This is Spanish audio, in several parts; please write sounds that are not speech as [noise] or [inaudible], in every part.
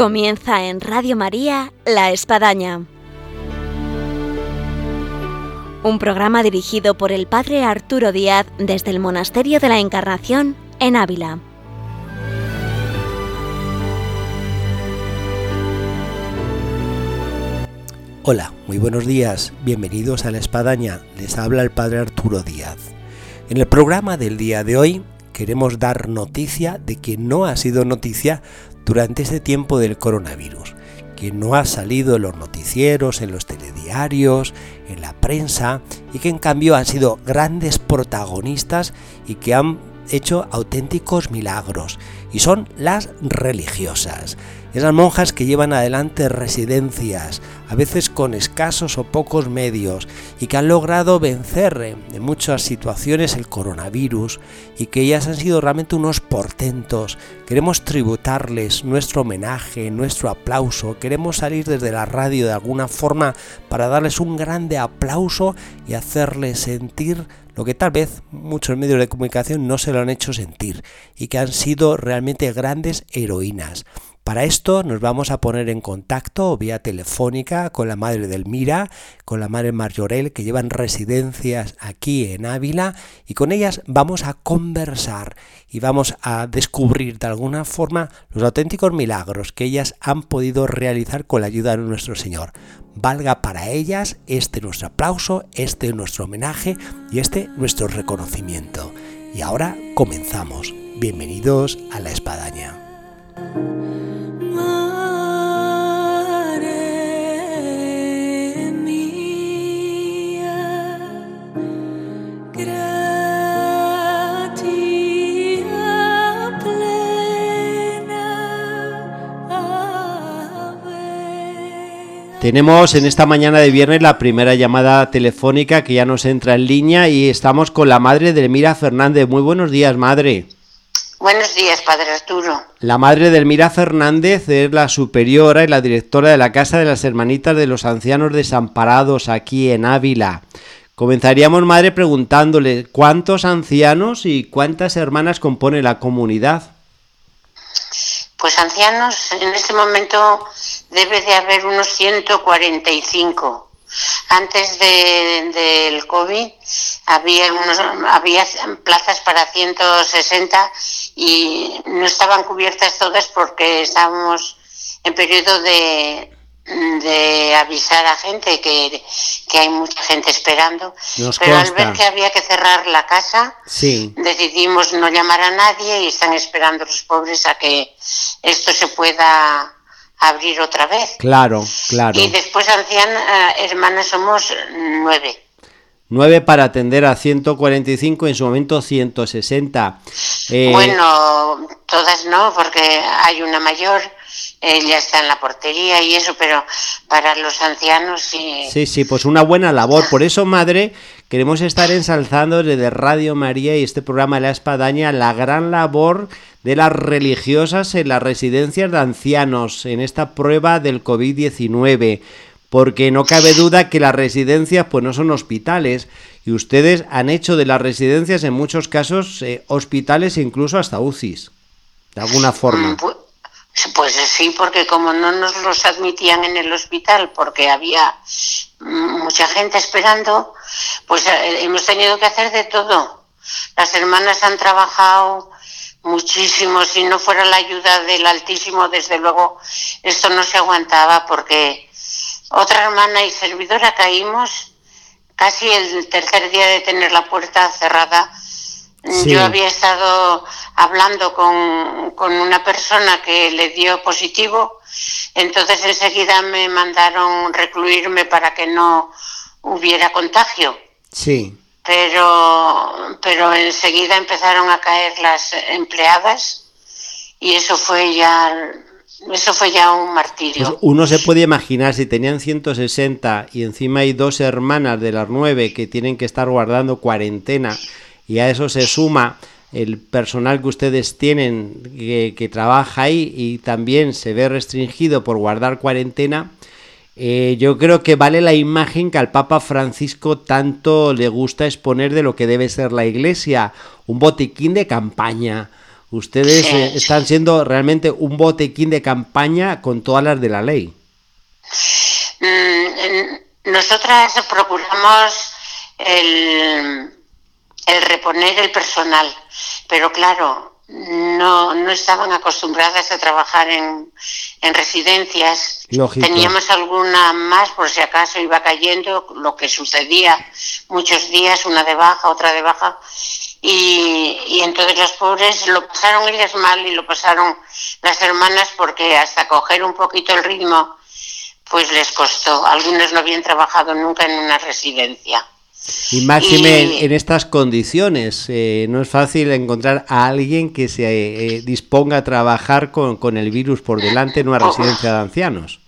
Comienza en Radio María La Espadaña. Un programa dirigido por el Padre Arturo Díaz desde el Monasterio de la Encarnación en Ávila. Hola, muy buenos días, bienvenidos a La Espadaña, les habla el Padre Arturo Díaz. En el programa del día de hoy queremos dar noticia de que no ha sido noticia durante este tiempo del coronavirus, que no ha salido en los noticieros, en los telediarios, en la prensa y que en cambio han sido grandes protagonistas y que han hecho auténticos milagros y son las religiosas esas monjas que llevan adelante residencias, a veces con escasos o pocos medios, y que han logrado vencer en muchas situaciones el coronavirus, y que ellas han sido realmente unos portentos. Queremos tributarles nuestro homenaje, nuestro aplauso, queremos salir desde la radio de alguna forma para darles un grande aplauso y hacerles sentir lo que tal vez muchos medios de comunicación no se lo han hecho sentir, y que han sido realmente grandes heroínas. Para esto nos vamos a poner en contacto vía telefónica con la madre del Mira, con la madre Marjorel, que llevan residencias aquí en Ávila, y con ellas vamos a conversar y vamos a descubrir de alguna forma los auténticos milagros que ellas han podido realizar con la ayuda de nuestro Señor. Valga para ellas este nuestro aplauso, este nuestro homenaje y este nuestro reconocimiento. Y ahora comenzamos. Bienvenidos a la espadaña. Tenemos en esta mañana de viernes la primera llamada telefónica que ya nos entra en línea y estamos con la madre de Elmira Fernández. Muy buenos días, madre. Buenos días, padre Arturo. La madre de Elmira Fernández es la superiora y la directora de la Casa de las Hermanitas de los Ancianos Desamparados aquí en Ávila. Comenzaríamos, madre, preguntándole cuántos ancianos y cuántas hermanas compone la comunidad. Pues ancianos, en este momento debe de haber unos 145. Antes del COVID había, unos, había plazas para 160 y no estaban cubiertas todas porque estábamos en periodo de, de avisar a gente que, hay mucha gente esperando. Pero al ver que había que cerrar la casa, decidimos no llamar a nadie y están esperando los pobres a que esto se pueda abrir otra vez. Claro, claro. Y después, ancianas, eh, hermanas, somos nueve. Nueve para atender a 145, en su momento 160. Eh, bueno, todas no, porque hay una mayor, ella está en la portería y eso, pero para los ancianos sí. Sí, sí, pues una buena labor. Por eso, madre, queremos estar ensalzando desde Radio María y este programa de la Espadaña la gran labor de las religiosas en las residencias de ancianos en esta prueba del COVID-19 porque no cabe duda que las residencias pues no son hospitales y ustedes han hecho de las residencias en muchos casos eh, hospitales e incluso hasta UCIs, de alguna forma. Mm, pues, pues, sí, porque como no nos los admitían en el hospital porque había mucha gente esperando, pues eh, hemos tenido que hacer de todo. Las hermanas han trabajado muchísimo, si no fuera la ayuda del Altísimo, desde luego esto no se aguantaba porque otra hermana y servidora caímos casi el tercer día de tener la puerta cerrada. Yo había estado hablando con, con, una persona que le dio positivo, entonces enseguida me mandaron recluirme para que no hubiera contagio. Sí. Pero, pero enseguida empezaron a caer las empleadas y eso fue ya eso fue ya un martirio. Pues uno se puede imaginar si tenían 160 y encima hay dos hermanas de las nueve que tienen que estar guardando cuarentena y a eso se suma el personal que ustedes tienen que, trabaja ahí y también se ve restringido por guardar cuarentena, eh, yo creo que vale la imagen que al Papa Francisco tanto le gusta exponer de lo que debe ser la Iglesia, un botiquín de campaña, Ustedes eh, están siendo realmente un botequín de campaña con todas las de la ley. Mm, nosotras procuramos el, el reponer el personal, pero claro, no, no estaban acostumbradas a trabajar en, en residencias. Teníamos alguna más por si acaso iba cayendo, lo que sucedía muchos días, una de baja, otra de baja. Y, y entonces los pobres lo pasaron ellas mal y lo pasaron las hermanas porque hasta coger un poquito el ritmo, pues les costó. Algunos no habían trabajado nunca en una residencia. Y máxime en, estas condiciones, eh, no es fácil encontrar a alguien que se eh, disponga a trabajar con, el virus por delante en una residencia de ancianos.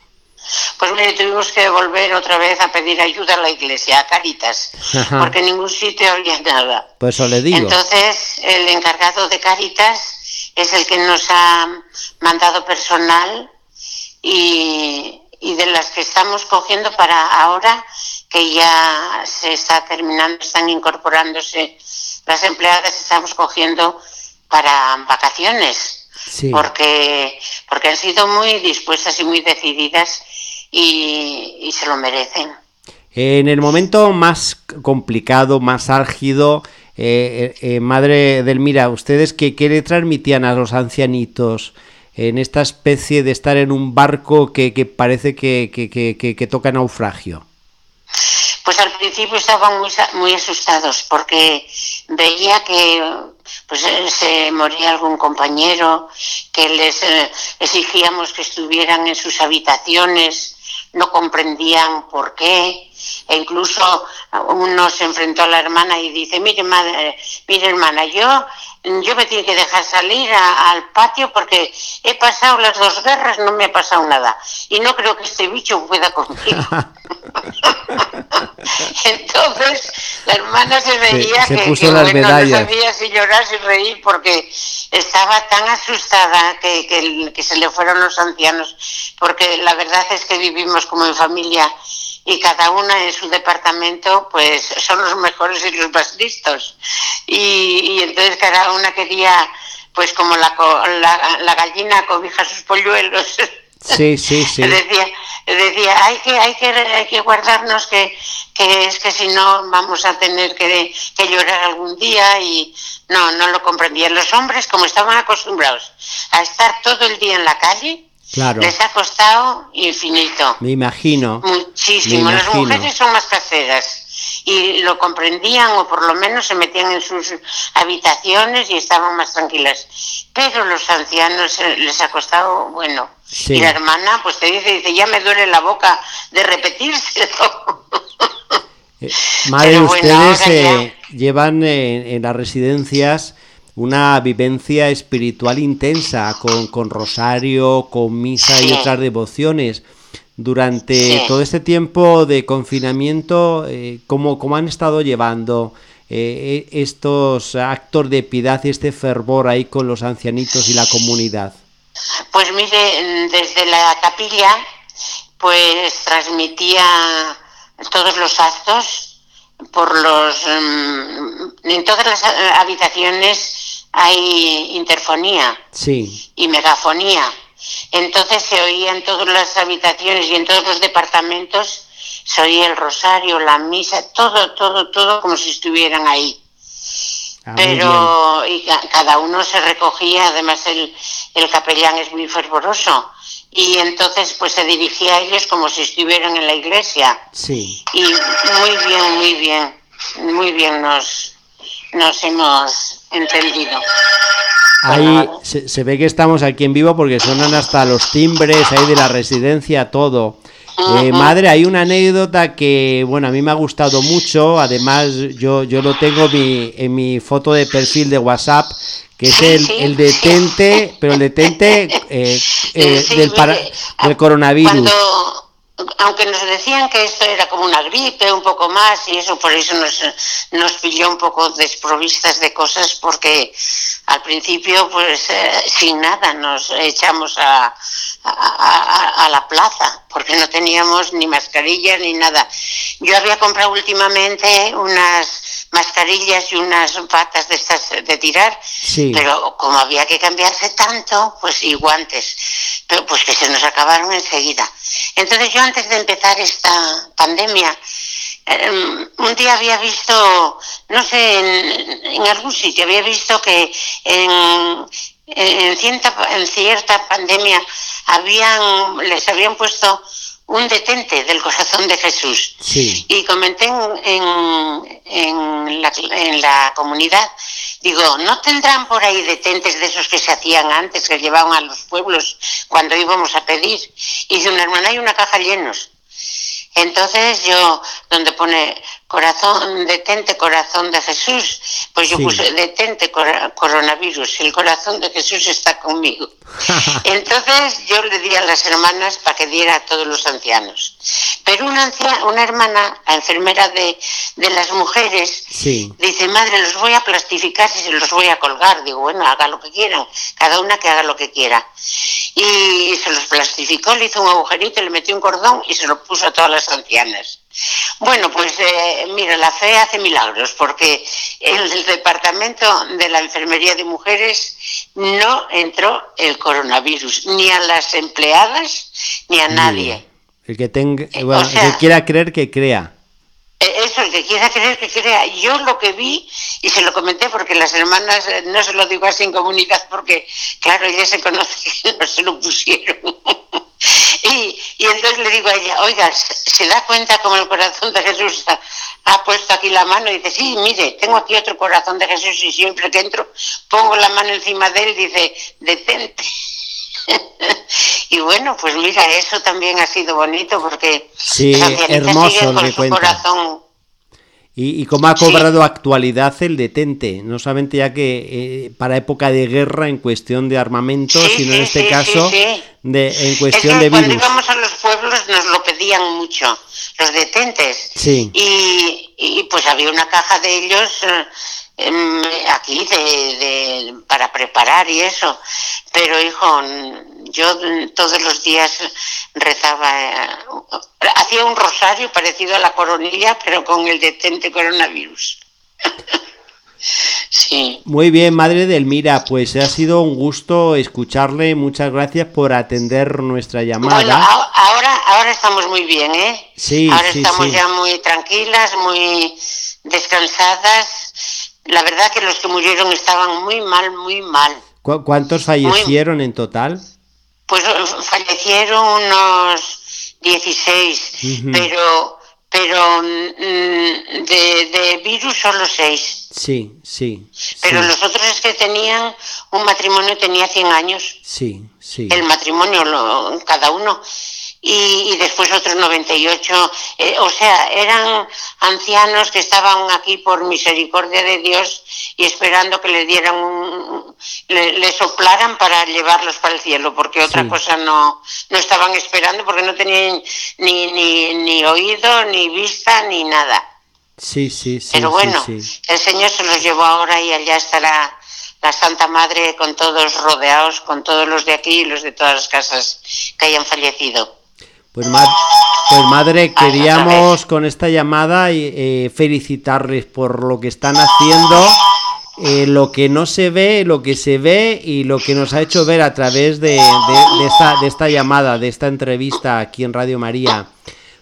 Pues mire, tuvimos que volver otra vez a pedir ayuda a la iglesia, a Caritas, porque en ningún sitio había nada. Pues eso le digo. Entonces, el encargado de Caritas es el que nos ha mandado personal y, y de las que estamos cogiendo para ahora que ya se está terminando, están incorporándose las empleadas, estamos cogiendo para vacaciones, porque, porque han sido muy dispuestas y muy decididas y, se lo merecen. En el momento más complicado, más álgido, eh, eh, eh madre Delmira, ¿ustedes qué, qué, le transmitían a los ancianitos en esta especie de estar en un barco que, que parece que, que, que toca naufragio? Pues al principio estaban muy, muy asustados porque veía que pues eh, se moría algún compañero, que les eh, exigíamos que estuvieran en sus habitaciones, no comprendían por qué, e incluso uno se enfrentó a la hermana y dice, mire, madre, mire hermana, yo yo me tiene que dejar salir al patio porque he pasado las dos guerras, no me ha pasado nada. Y no creo que este bicho pueda conmigo. [laughs] Entonces la hermana se veía que, no sabía si llorar, si reír, porque estaba tan asustada que, que, que se le fueron los ancianos, porque la verdad es que vivimos como en familia y cada una en su departamento pues son los mejores y los más listos. Y, entonces cada una quería pues como la, la, gallina cobija sus polluelos. Sí, sí, sí. [laughs] decía, decía hay, que, hay, que, hay que guardarnos que, que es que si no vamos a tener que, que llorar algún día y no, no lo comprendían. Los hombres como estaban acostumbrados a estar todo el día en la calle, les ha costado infinito. Me imagino. Muchísimo. Las mujeres son más caseras y lo comprendían o por lo menos se metían en sus habitaciones y estaban más tranquilas. Pero los ancianos eh, les ha costado, bueno. Y la hermana pues te dice, dice, ya me duele la boca de repetírselo. [laughs] Eh, madre, ustedes eh, llevan en las residencias una vivencia espiritual intensa con, con rosario, con misa y otras devociones. Durante todo este tiempo de confinamiento, eh, ¿cómo, han estado llevando eh, e, estos actos de piedad y este fervor ahí con los ancianitos y la comunidad? Pues mire, desde la capilla, pues transmitía todos los actos por los mm, en todas las habitaciones hay interfonía y megafonía. Entonces se oía en todas las habitaciones y en todos los departamentos, se oía el rosario, la misa, todo, todo, todo como si estuvieran ahí. Ah, Pero y cada uno se recogía, además el, el capellán es muy fervoroso y entonces pues se dirigía a ellos como si estuvieran en la iglesia. Sí. Y muy bien, muy bien, muy bien nos, nos hemos entendido. Ahí se, ve que estamos aquí en vivo porque suenan hasta los timbres ahí de la residencia, todo. Eh, madre, hay una anécdota que, bueno, a mí me ha gustado mucho. Además, yo, yo lo tengo en mi foto de perfil de WhatsApp, que es el, el detente, pero el detente eh, eh, del, del coronavirus aunque nos decían que esto era como una gripe, un poco más, y eso por eso nos, nos pilló un poco desprovistas de cosas, porque al principio, pues eh, sin nada, nos echamos a, a, la plaza, porque no teníamos ni mascarillas ni nada. Yo había comprado últimamente unas mascarillas y unas patas de estas de tirar, pero como había que cambiarse tanto, pues y guantes, pero pues que se nos acabaron enseguida. Entonces yo antes de empezar esta pandemia, em, un día había visto, no sé, en, en, algún sitio, había visto que en, en, cierta, en cierta pandemia habían, les habían puesto un detente del corazón de Jesús. Y comenté en, en, la, en, la, comunidad, digo, ¿no tendrán por ahí detentes de esos que se hacían antes, que llevaban a los pueblos cuando íbamos a pedir? Y dice una hermana, hay una caja llenos. Entonces yo, donde pone corazón, detente corazón de Jesús, pues yo puse detente coronavirus, el corazón de Jesús está conmigo. [laughs] Entonces yo le di a las hermanas para que diera a todos los ancianos. Pero una, una hermana, la enfermera de, de las mujeres, dice, madre, los voy a plastificar y se los voy a colgar. Digo, bueno, haga lo que quieran, cada una que haga lo que quiera. Y, se los plastificó, le hizo un agujerito, le metió un cordón y se lo puso a todas las ancianas. Bueno, pues eh, mira, la fe hace milagros porque en el departamento de la enfermería de mujeres no entró el coronavirus, ni a las empleadas ni a nadie. El que tenga, eh, el que quiera creer que crea. Eh, eso, el que quiera creer que crea. Yo lo que vi, y se lo comenté porque las hermanas, no se lo digo así en comunidad porque, claro, ellas se conocen que [laughs] no se lo pusieron. Y, entonces le digo a ella, oiga, ¿se da cuenta como el corazón de Jesús ha, puesto aquí la mano? Y dice, sí, mire, tengo aquí otro corazón de Jesús y siempre que entro pongo la mano encima de él y dice, detente. [laughs] y bueno, pues mira, eso también ha sido bonito porque sí, hermoso con su corazón y, y cómo ha cobrado actualidad el detente, no solamente ya que eh, para época de guerra en cuestión de armamento, sino en este caso de, en cuestión de virus. Cuando íbamos a los pueblos nos lo pedían mucho, los detentes. Y, y pues había una caja de ellos eh, em, aquí de, para preparar y eso. Pero hijo, yo todos los días rezaba, eh, hacía un rosario parecido a la coronilla, pero con el detente coronavirus. [laughs] Sí. Muy bien, madre de Elmira, pues ha sido un gusto escucharle. Muchas gracias por atender nuestra llamada. Bueno, ahora, ahora estamos muy bien, ¿eh? Sí, ahora estamos ya muy tranquilas, muy descansadas. La verdad que los que murieron estaban muy mal, muy mal. ¿Cuántos fallecieron en total? Pues eh, fallecieron unos 16, pero pero mm, de, de, virus solo 6. Sí, sí. Pero los otros es que tenían, un matrimonio tenía 100 años. Sí, sí. El matrimonio, lo, cada uno y, después otros 98. Eh, o sea, eran ancianos que estaban aquí por misericordia de Dios y esperando que le dieran un, le, soplaran para llevarlos para el cielo, porque otra cosa no, no estaban esperando porque no tenían ni, ni, ni oído, ni vista, ni nada. Sí, sí, sí. Pero bueno, el Señor se los llevó ahora y allá estará la Santa Madre con todos rodeados, con todos los de aquí y los de todas las casas que hayan fallecido. Pues, pues madre, queríamos con esta llamada eh, felicitarles por lo que están haciendo, eh, lo que no se ve, lo que se ve y lo que nos ha hecho ver a través de, esta, de esta llamada, de esta entrevista aquí en Radio María.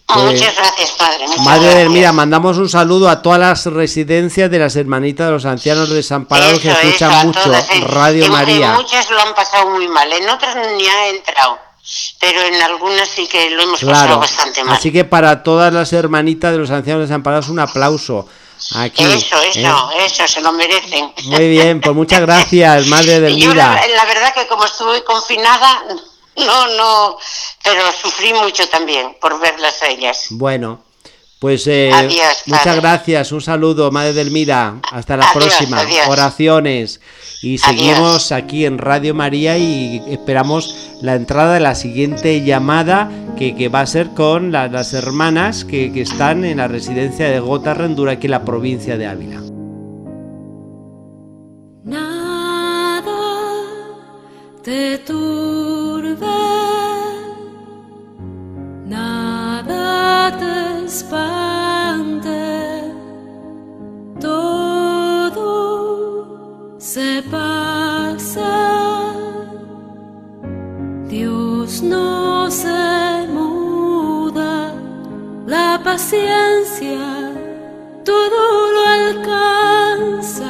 Pues, muchas gracias, padre. madre mira, mandamos un saludo a todas las residencias de las hermanitas de los ancianos desamparados que escuchan mucho Radio María. muchas lo han pasado muy mal, en otras ni ha entrado pero en algunas sí que lo hemos pasado bastante mal. Así que para todas las hermanitas de los ancianos desamparados, un aplauso. Aquí, eso, eso, ¿eh? eso, se lo merecen. Muy bien, pues muchas gracias, madre de [laughs] Yo la, la, verdad que como estuve confinada, no, no, pero sufrí mucho también por verlas a ellas. Bueno, pues eh, muchas gracias, un saludo, Madre Delmira, hasta la próxima, oraciones. Y seguimos aquí en Radio María y esperamos la entrada de la siguiente llamada que, va a ser con las hermanas que, que, están en la residencia de Gota Rendura, aquí en la provincia de Ávila. Nada te turbe, espante. se pasa. Dios no se muda, la paciencia todo lo alcanza.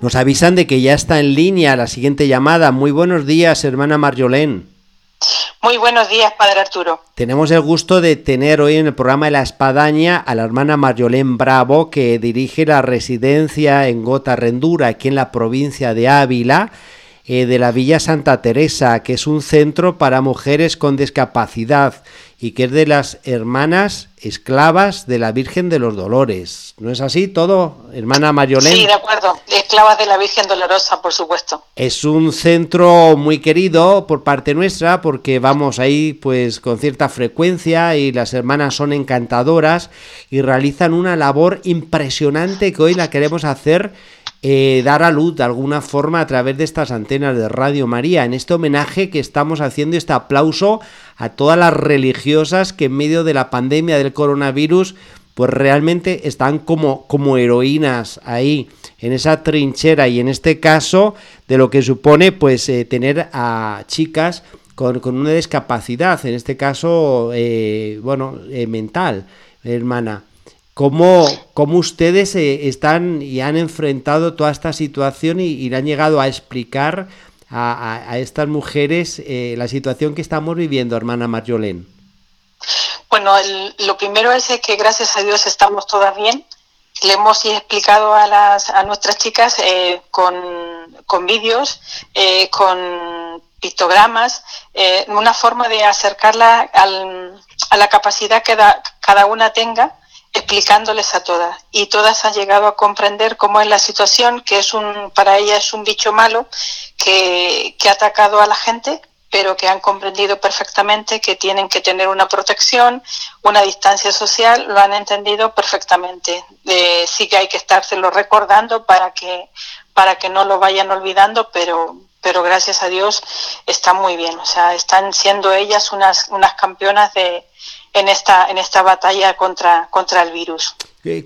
Nos avisan de que ya está en línea la siguiente llamada. Muy buenos días, hermana Marjolén. Muy buenos días, Padre Arturo. Tenemos el gusto de tener hoy en el programa de La Espadaña a la hermana Marjolén Bravo, que dirige la residencia en Gota Rendura, aquí en la provincia de Ávila, eh, de la Villa Santa Teresa, que es un centro para mujeres con discapacidad y que es de las hermanas esclavas de la Virgen de los Dolores. ¿No es así todo, hermana Mariolén? Sí, de acuerdo. Esclavas de la Virgen Dolorosa, por supuesto. Es un centro muy querido por parte nuestra porque vamos ahí pues con cierta frecuencia y las hermanas son encantadoras y realizan una labor impresionante que hoy la queremos hacer eh, dar a luz de alguna forma a través de estas antenas de Radio María, en este homenaje que estamos haciendo, este aplauso a todas las religiosas que en medio de la pandemia del coronavirus, pues realmente están como, como heroínas ahí, en esa trinchera y en este caso de lo que supone pues eh, tener a chicas con, una discapacidad, en este caso, eh, bueno, mental, hermana. ¿Cómo, cómo ustedes eh, están y han enfrentado toda esta situación y, le han llegado a explicar a, estas mujeres eh, la situación que estamos viviendo, hermana Marjolén? Bueno, lo primero es que gracias a Dios estamos todas bien. Le hemos explicado a, las, a nuestras chicas eh, con, con vídeos, con pictogramas, una forma de acercarla al, a la capacidad que cada una tenga explicándoles a todas y todas han llegado a comprender cómo es la situación, que es un, para ellas es un bicho malo que, que ha atacado a la gente, pero que han comprendido perfectamente que tienen que tener una protección, una distancia social, lo han entendido perfectamente. sí que hay que estárselo recordando para que, para que no lo vayan olvidando, pero, pero gracias a Dios está muy bien. O sea, están siendo ellas unas, unas campeonas de, en esta, en esta batalla contra, contra el virus.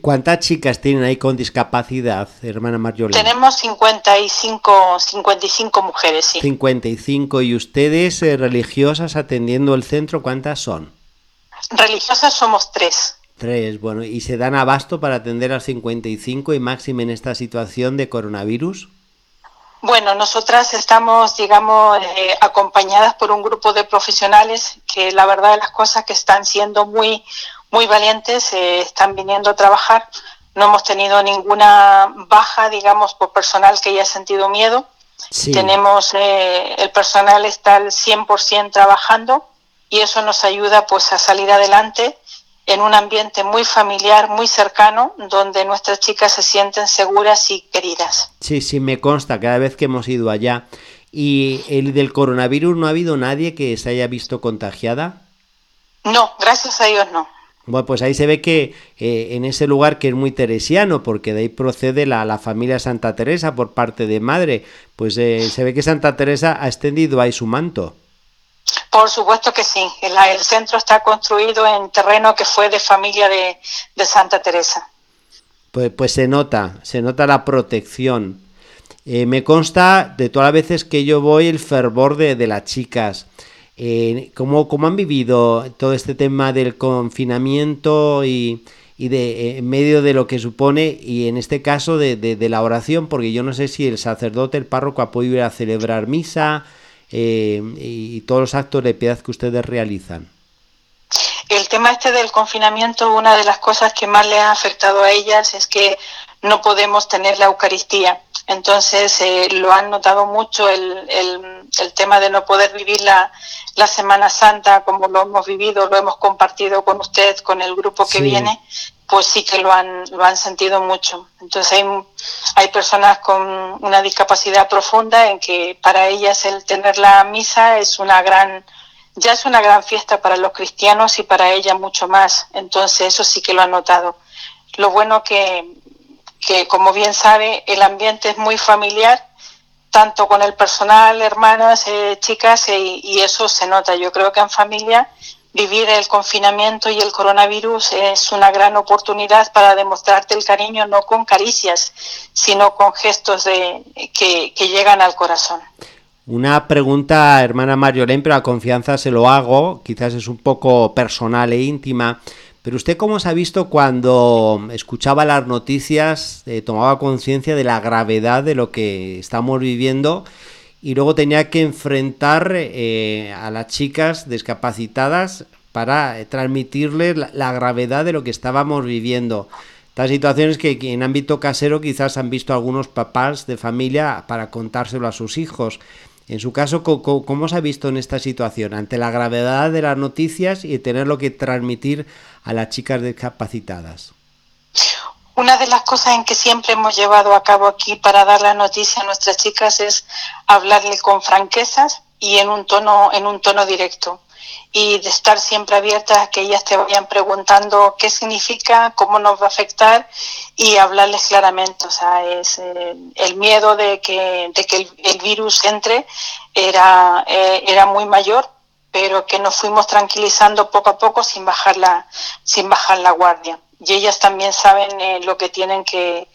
¿Cuántas chicas tienen ahí con discapacidad, hermana Marjorie? Tenemos 55, 55 mujeres, sí. 55. ¿Y ustedes, eh, religiosas, atendiendo el centro, cuántas son? Religiosas somos tres. Tres, bueno. ¿Y se dan abasto para atender a 55 y máximo en esta situación de coronavirus? Bueno, nosotras estamos, digamos, eh, acompañadas por un grupo de profesionales que la verdad de las cosas que están siendo muy, muy valientes, eh, están viniendo a trabajar. No hemos tenido ninguna baja, digamos, por personal que haya sentido miedo. Tenemos, eh, el personal está al 100% trabajando y eso nos ayuda pues a salir adelante en un ambiente muy familiar, muy cercano, donde nuestras chicas se sienten seguras y queridas. Sí, sí, me consta cada vez que hemos ido allá. ¿Y el del coronavirus no ha habido nadie que se haya visto contagiada? No, gracias a Dios no. Bueno, pues ahí se ve que eh, en ese lugar que es muy teresiano, porque de ahí procede la, la familia Santa Teresa por parte de madre, pues eh, se ve que Santa Teresa ha extendido ahí su manto. Por supuesto que sí. El, centro está construido en terreno que fue de familia de, Santa Teresa. Pues, pues, se nota, se nota la protección. Eh, me consta de todas las veces que yo voy el fervor de, las chicas. Eh, ¿cómo, han vivido todo este tema del confinamiento y, de, eh, en medio de lo que supone, y en este caso de, de, la oración? Porque yo no sé si el sacerdote, el párroco, ha podido ir a celebrar misa eh, y todos los actos de piedad que ustedes realizan? El tema este del confinamiento, una de las cosas que más le ha afectado a ellas es que no podemos tener la Eucaristía. Entonces eh, lo han notado mucho el, el, tema de no poder vivir la, la, Semana Santa como lo hemos vivido, lo hemos compartido con usted, con el grupo que viene pues sí que lo han, lo han sentido mucho. Entonces hay, hay personas con una discapacidad profunda en que para ellas el tener la misa es una gran, ya es una gran fiesta para los cristianos y para ella mucho más. Entonces eso sí que lo han notado. Lo bueno que, que como bien sabe, el ambiente es muy familiar, tanto con el personal, hermanas, eh, chicas, eh, y eso se nota. Yo creo que en familia vivir el confinamiento y el coronavirus es una gran oportunidad para demostrarte el cariño no con caricias, sino con gestos de, que, llegan al corazón. Una pregunta, hermana Mariolén, pero a confianza se lo hago, quizás es un poco personal e íntima. Pero usted cómo se ha visto cuando escuchaba las noticias, eh, tomaba conciencia de la gravedad de lo que estamos viviendo y luego tenía que enfrentar eh, a las chicas discapacitadas para eh, transmitirles la, gravedad de lo que estábamos viviendo. Estas situaciones que, en ámbito casero quizás han visto algunos papás de familia para contárselo a sus hijos. En su caso, ¿cómo, ¿cómo, se ha visto en esta situación? Ante la gravedad de las noticias y tenerlo que transmitir a las chicas discapacitadas. Una de las cosas en que siempre hemos llevado a cabo aquí para dar la noticia a nuestras chicas es hablarle con franquezas y en un tono, en un tono directo. Y de estar siempre abiertas a que ellas te vayan preguntando qué significa, cómo nos va a afectar y hablarles claramente. O sea, es eh, el miedo de que, de que el, virus entre era, eh, era muy mayor, pero que nos fuimos tranquilizando poco a poco sin bajar la, sin bajar la guardia y ellas también saben eh, lo que tienen que,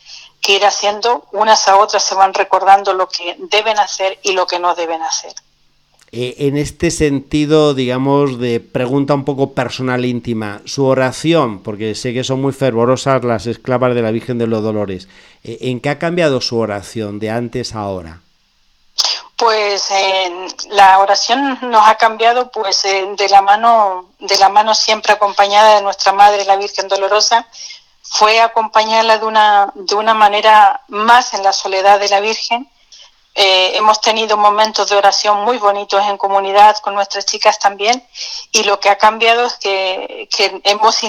ir haciendo, unas a otras se van recordando lo que deben hacer y lo que no deben hacer. Eh, en este sentido, digamos, de pregunta un poco personal íntima, su oración, porque sé que son muy fervorosas las esclavas de la Virgen de los Dolores, eh, ¿en qué ha cambiado su oración de antes a ahora? Pues la oración nos ha cambiado pues de la mano de la mano siempre acompañada de nuestra madre la Virgen Dolorosa fue acompañarla de una de una manera más en la soledad de la Virgen eh, hemos tenido momentos de oración muy bonitos en comunidad con nuestras chicas también y lo que ha cambiado es que, que hemos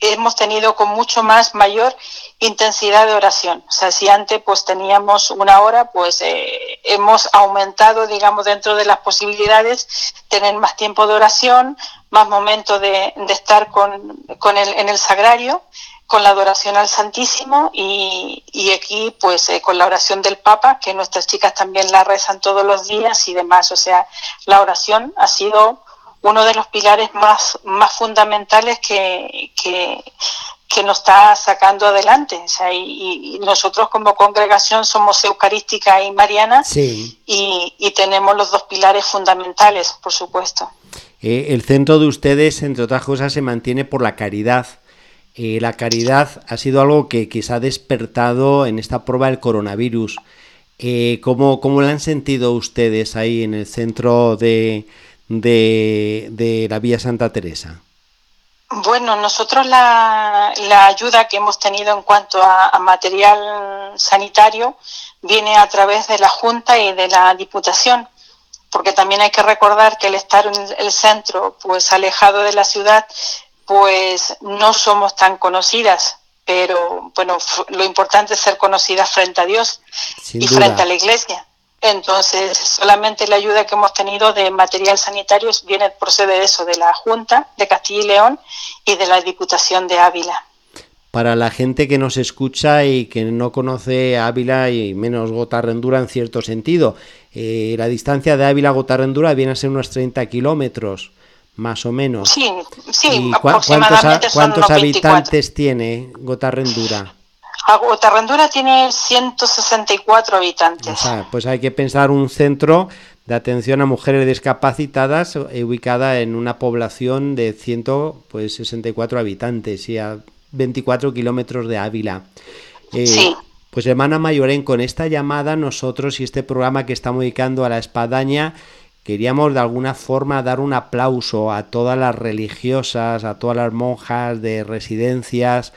hemos tenido con mucho más mayor intensidad de oración. O sea, si antes pues teníamos una hora, pues eh, hemos aumentado, digamos, dentro de las posibilidades, tener más tiempo de oración, más momentos de, estar con, con el, en el sagrario, con la adoración al Santísimo y, y aquí pues eh, con la oración del Papa, que nuestras chicas también la rezan todos los días y demás. O sea, la oración ha sido uno de los pilares más, más fundamentales que, que, nos está sacando adelante. O sea, y, nosotros como congregación somos eucarística y mariana y, tenemos los dos pilares fundamentales, por supuesto. Eh, el centro de ustedes, entre otras cosas, se mantiene por la caridad. Eh, la caridad ha sido algo que, que, se ha despertado en esta prueba del coronavirus. Eh, ¿cómo, ¿Cómo lo han sentido ustedes ahí en el centro de, de, la Vía Santa Teresa? Bueno, nosotros la, ayuda que hemos tenido en cuanto a, material sanitario viene a través de la Junta y de la Diputación, porque también hay que recordar que el estar en el centro, pues alejado de la ciudad, pues no somos tan conocidas, pero bueno, lo importante es ser conocidas frente a Dios y frente a la Iglesia. Entonces, solamente la ayuda que hemos tenido de material sanitario viene, procede de eso, de la Junta de Castilla y León y de la Diputación de Ávila. Para la gente que nos escucha y que no conoce Ávila y menos Gotarrendura en cierto sentido, eh, la distancia de Ávila a Gotarrendura viene a ser unos 30 kilómetros, más o menos. Sí, sí, aproximadamente ¿Cuántos, habitantes tiene Gotarrendura? Gotarrendura tiene 164 habitantes. pues hay que pensar un centro de atención a mujeres discapacitadas eh, ubicada en una población de 164 pues, habitantes y a 24 kilómetros de Ávila. Eh, sí. Pues hermana Mayorén, con esta llamada nosotros y este programa que estamos dedicando a la espadaña, queríamos de alguna forma dar un aplauso a todas las religiosas, a todas las monjas de residencias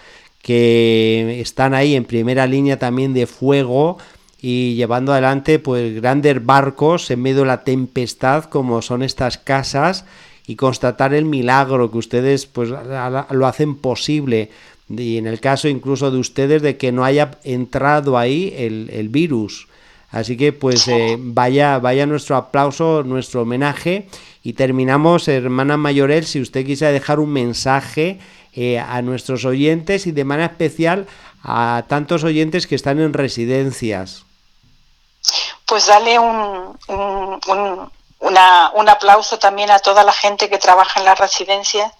que están ahí en primera línea también de fuego y llevando adelante pues grandes barcos en medio de la tempestad como son estas casas y constatar el milagro que ustedes pues lo hacen posible. Y en el caso incluso de ustedes de que no haya entrado ahí el, virus. Así que pues eh, vaya vaya nuestro aplauso nuestro homenaje. Y terminamos hermana Mayorel si usted quisiera dejar un mensaje eh, a nuestros oyentes y de manera especial a tantos oyentes que están en residencias? Pues dale un, una, un aplauso también a toda la gente que trabaja en la residencia,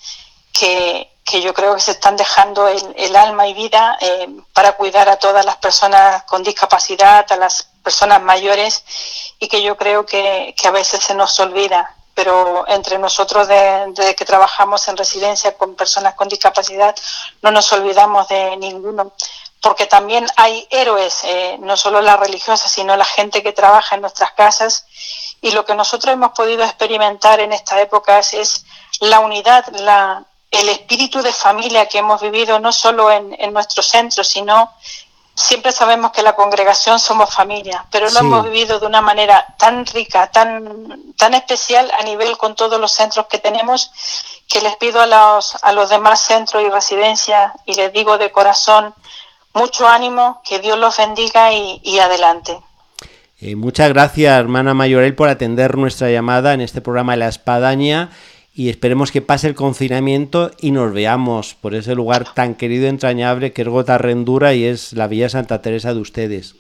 que, que yo creo que se están dejando el, el alma y vida eh, para cuidar a todas las personas con discapacidad, a las personas mayores, y que yo creo que, que a veces se nos olvida. Pero entre nosotros, de, que trabajamos en residencia con personas con discapacidad, no nos olvidamos de ninguno porque también hay héroes, eh, no solo las religiosas, sino la gente que trabaja en nuestras casas. Y lo que nosotros hemos podido experimentar en esta época es, es la unidad, la, el espíritu de familia que hemos vivido no solo en, en nuestro centro, sino siempre sabemos que la congregación somos familia, pero lo sí. hemos vivido de una manera tan rica, tan, tan especial a nivel con todos los centros que tenemos, que les pido a los, a los demás centros y residencias y les digo de corazón, mucho ánimo, que Dios los bendiga y, y adelante. Eh, muchas gracias, hermana Mayorel, por atender nuestra llamada en este programa de La Espadaña y esperemos que pase el confinamiento y nos veamos por ese lugar tan querido y entrañable que es Gota Rendura y es la Villa Santa Teresa de ustedes.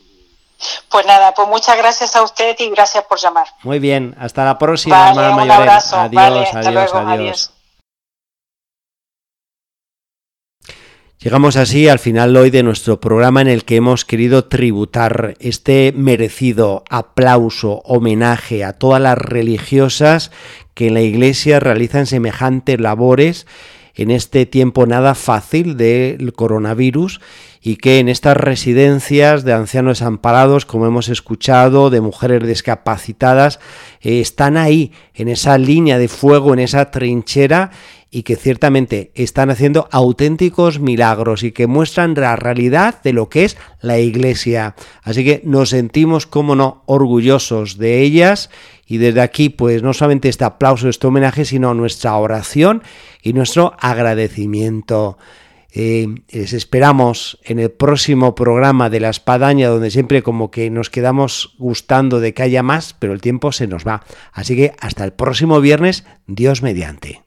Pues nada, pues muchas gracias a usted y gracias por llamar. Muy bien, hasta la próxima, vale, hermana un abrazo, adiós, vale, adiós, luego, adiós. adiós. Llegamos así al final hoy de nuestro programa en el que hemos querido tributar este merecido aplauso, homenaje a todas las religiosas que en la Iglesia realizan semejantes labores en este tiempo nada fácil del coronavirus y que en estas residencias de ancianos amparados, como hemos escuchado, de mujeres discapacitadas, eh, están ahí, en esa línea de fuego, en esa trinchera y que ciertamente están haciendo auténticos milagros y que muestran la realidad de lo que es la iglesia. Así que nos sentimos, como no, orgullosos de ellas y desde aquí, pues no solamente este aplauso, este homenaje, sino nuestra oración y nuestro agradecimiento. Eh, les esperamos en el próximo programa de la espadaña, donde siempre como que nos quedamos gustando de que haya más, pero el tiempo se nos va. Así que hasta el próximo viernes, Dios mediante.